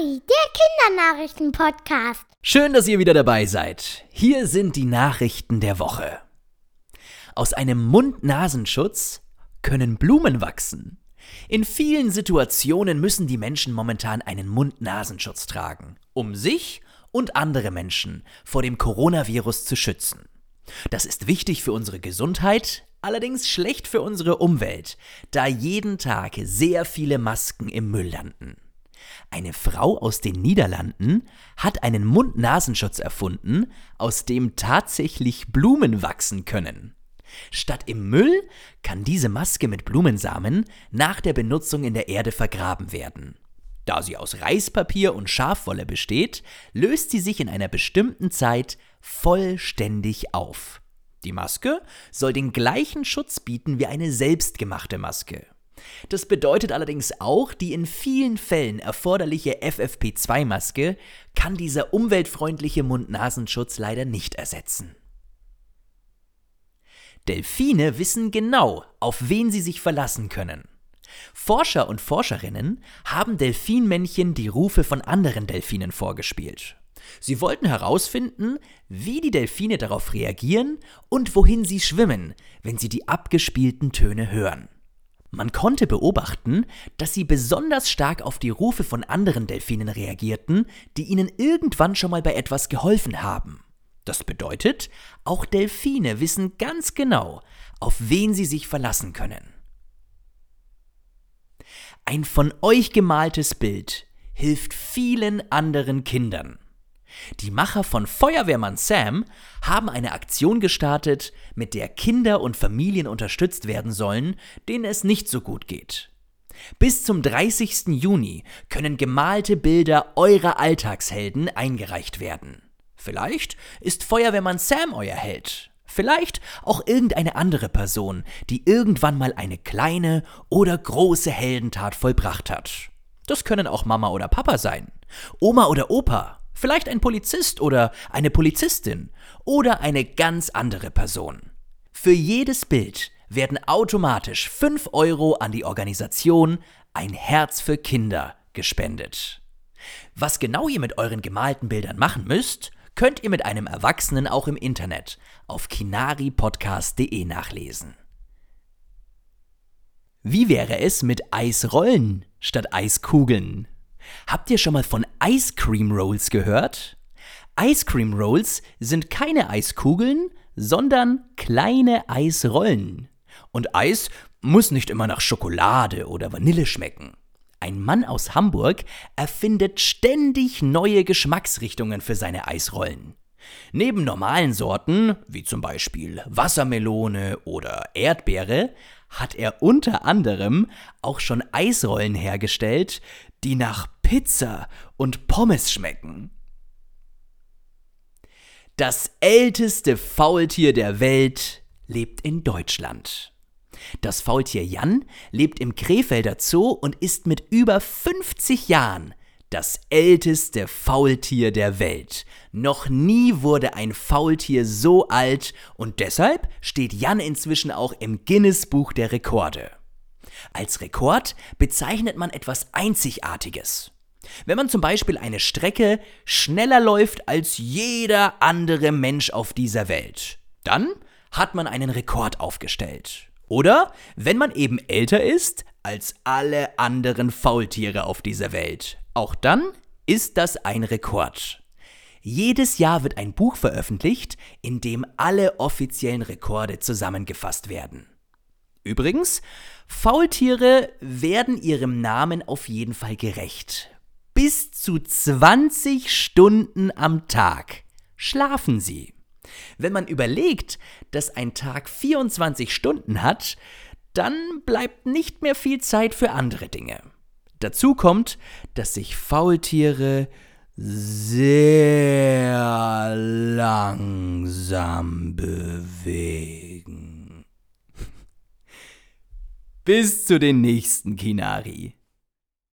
Kinari, der Kindernachrichten-Podcast. Schön, dass ihr wieder dabei seid. Hier sind die Nachrichten der Woche. Aus einem Mund-Nasenschutz können Blumen wachsen. In vielen Situationen müssen die Menschen momentan einen Mund-Nasenschutz tragen, um sich und andere Menschen vor dem Coronavirus zu schützen. Das ist wichtig für unsere Gesundheit, allerdings schlecht für unsere Umwelt, da jeden Tag sehr viele Masken im Müll landen. Eine Frau aus den Niederlanden hat einen Mund-Nasenschutz erfunden, aus dem tatsächlich Blumen wachsen können. Statt im Müll kann diese Maske mit Blumensamen nach der Benutzung in der Erde vergraben werden. Da sie aus Reispapier und Schafwolle besteht, löst sie sich in einer bestimmten Zeit vollständig auf. Die Maske soll den gleichen Schutz bieten wie eine selbstgemachte Maske. Das bedeutet allerdings auch, die in vielen Fällen erforderliche FFP2-Maske kann dieser umweltfreundliche Mund-Nasenschutz leider nicht ersetzen. Delfine wissen genau, auf wen sie sich verlassen können. Forscher und Forscherinnen haben Delfinmännchen die Rufe von anderen Delfinen vorgespielt. Sie wollten herausfinden, wie die Delfine darauf reagieren und wohin sie schwimmen, wenn sie die abgespielten Töne hören. Man konnte beobachten, dass sie besonders stark auf die Rufe von anderen Delfinen reagierten, die ihnen irgendwann schon mal bei etwas geholfen haben. Das bedeutet, auch Delfine wissen ganz genau, auf wen sie sich verlassen können. Ein von euch gemaltes Bild hilft vielen anderen Kindern. Die Macher von Feuerwehrmann Sam haben eine Aktion gestartet, mit der Kinder und Familien unterstützt werden sollen, denen es nicht so gut geht. Bis zum 30. Juni können gemalte Bilder eurer Alltagshelden eingereicht werden. Vielleicht ist Feuerwehrmann Sam euer Held. Vielleicht auch irgendeine andere Person, die irgendwann mal eine kleine oder große Heldentat vollbracht hat. Das können auch Mama oder Papa sein, Oma oder Opa, Vielleicht ein Polizist oder eine Polizistin oder eine ganz andere Person. Für jedes Bild werden automatisch 5 Euro an die Organisation Ein Herz für Kinder gespendet. Was genau ihr mit euren gemalten Bildern machen müsst, könnt ihr mit einem Erwachsenen auch im Internet auf kinaripodcast.de nachlesen. Wie wäre es mit Eisrollen statt Eiskugeln? Habt ihr schon mal von Ice Cream Rolls gehört? Ice Cream Rolls sind keine Eiskugeln, sondern kleine Eisrollen. Und Eis muss nicht immer nach Schokolade oder Vanille schmecken. Ein Mann aus Hamburg erfindet ständig neue Geschmacksrichtungen für seine Eisrollen. Neben normalen Sorten, wie zum Beispiel Wassermelone oder Erdbeere, hat er unter anderem auch schon Eisrollen hergestellt, die nach Pizza und Pommes schmecken. Das älteste Faultier der Welt lebt in Deutschland. Das Faultier Jan lebt im Krefelder Zoo und ist mit über 50 Jahren das älteste Faultier der Welt. Noch nie wurde ein Faultier so alt und deshalb steht Jan inzwischen auch im Guinness Buch der Rekorde. Als Rekord bezeichnet man etwas Einzigartiges. Wenn man zum Beispiel eine Strecke schneller läuft als jeder andere Mensch auf dieser Welt, dann hat man einen Rekord aufgestellt. Oder wenn man eben älter ist als alle anderen Faultiere auf dieser Welt. Auch dann ist das ein Rekord. Jedes Jahr wird ein Buch veröffentlicht, in dem alle offiziellen Rekorde zusammengefasst werden. Übrigens, Faultiere werden ihrem Namen auf jeden Fall gerecht. Bis zu 20 Stunden am Tag schlafen sie. Wenn man überlegt, dass ein Tag 24 Stunden hat, dann bleibt nicht mehr viel Zeit für andere Dinge. Dazu kommt, dass sich Faultiere sehr langsam bewegen. Bis zu den nächsten Kinari.